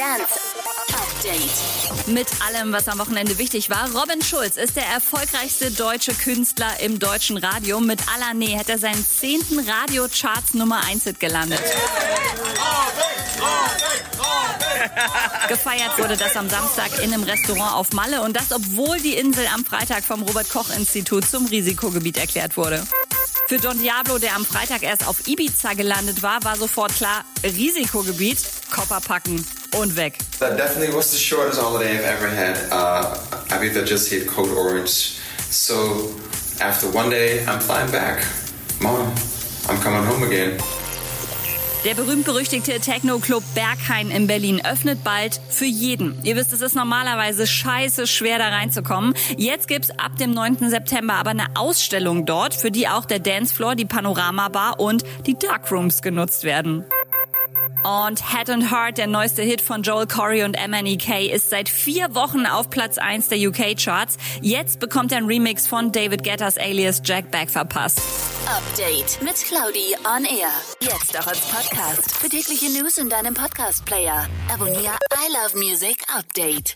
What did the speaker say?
Dance Update. Mit allem, was am Wochenende wichtig war. Robin Schulz ist der erfolgreichste deutsche Künstler im deutschen Radio. Mit aller Nähe hat er seinen zehnten Radio-Charts Nummer 1 Hit gelandet. Gefeiert wurde das am Samstag in einem Restaurant auf Malle und das, obwohl die Insel am Freitag vom Robert-Koch-Institut zum Risikogebiet erklärt wurde. Für Don Diablo, der am Freitag erst auf Ibiza gelandet war, war sofort klar, Risikogebiet, Koffer packen und weg. That definitely was the shortest holiday I've ever had. Uh, Ibiza just hit code orange. So after one day, I'm flying back. Mom, I'm coming home again. Der berühmt-berüchtigte Techno-Club Berghain in Berlin öffnet bald für jeden. Ihr wisst, es ist normalerweise scheiße schwer da reinzukommen. Jetzt gibt's ab dem 9. September aber eine Ausstellung dort, für die auch der Dancefloor, die Panorama-Bar und die Darkrooms genutzt werden. Und Head and Heart, der neueste Hit von Joel Corey und MNEK, ist seit vier Wochen auf Platz 1 der UK-Charts. Jetzt bekommt er ein Remix von David Guettas alias Jack Back verpasst. Update mit Claudi on Air. Jetzt auch als Podcast. Für tägliche News in deinem Podcast-Player. Abonniere I Love Music Update.